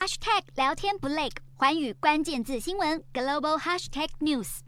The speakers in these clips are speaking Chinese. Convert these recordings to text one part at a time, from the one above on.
Hashtag 聊天不累，环宇关键字新闻 Global Hashtag News。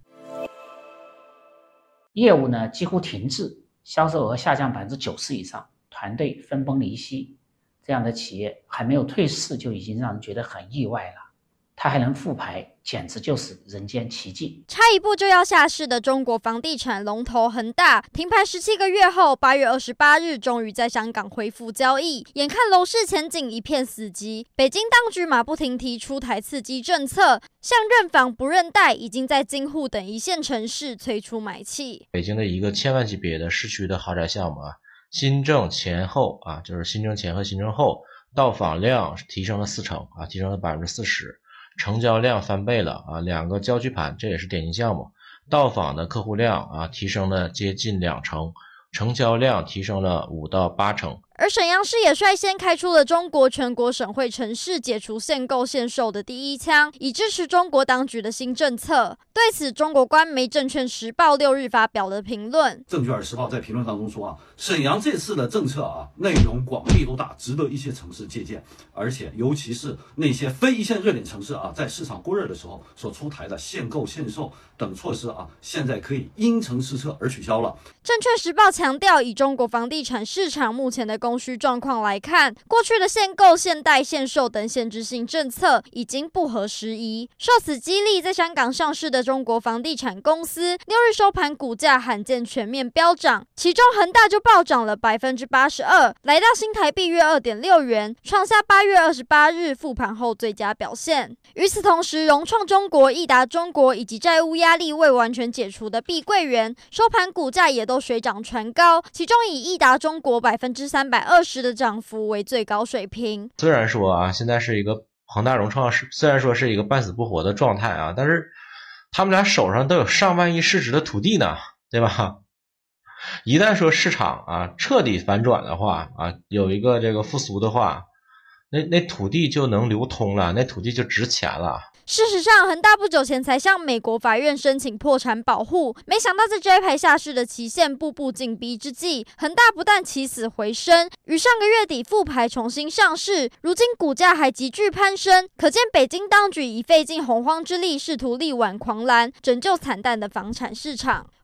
业务呢几乎停滞，销售额下降百分之九十以上，团队分崩离析，这样的企业还没有退市就已经让人觉得很意外了。它还能复牌，简直就是人间奇迹。差一步就要下市的中国房地产龙头恒大，停牌十七个月后，八月二十八日终于在香港恢复交易。眼看楼市前景一片死寂，北京当局马不停蹄出台刺激政策，像认房不认贷，已经在京沪等一线城市催出买气。北京的一个千万级别的市区的豪宅项目啊，新政前后啊，就是新政前和新政后，到访量提升了四成啊，提升了百分之四十。成交量翻倍了啊！两个郊区盘，这也是典型项目。到访的客户量啊，提升了接近两成，成交量提升了五到八成。而沈阳市也率先开出了中国全国省会城市解除限购限售的第一枪，以支持中国当局的新政策。对此，中国官媒《证券时报》六日发表了评论。《证券时报》在评论当中说啊，沈阳这次的政策啊，内容广力度大，值得一些城市借鉴。而且，尤其是那些非一线热点城市啊，在市场过热的时候所出台的限购限售等措施啊，现在可以因城施策而取消了。《证券时报》强调，以中国房地产市场目前的供需状况来看，过去的限购、限贷、限售等限制性政策已经不合时宜。受此激励，在香港上市的中国房地产公司六日收盘股价罕见全面飙涨，其中恒大就暴涨了百分之八十二，来到新台币约二点六元，创下八月二十八日复盘后最佳表现。与此同时，融创中国、易达中国以及债务压力未完全解除的碧桂园收盘股价也都水涨船高，其中以易达中国百分之三百二十的涨幅为最高水平。虽然说啊，现在是一个恒大融创是虽然说是一个半死不活的状态啊，但是他们俩手上都有上万亿市值的土地呢，对吧？一旦说市场啊彻底反转的话啊，有一个这个复苏的话，那那土地就能流通了，那土地就值钱了。事实上，恒大不久前才向美国法院申请破产保护，没想到在摘牌下市的期限步步紧逼之际，恒大不但起死回生，于上个月底复牌重新上市，如今股价还急剧攀升，可见北京当局已费尽洪荒之力，试图力挽狂澜，拯救惨淡的房产市场。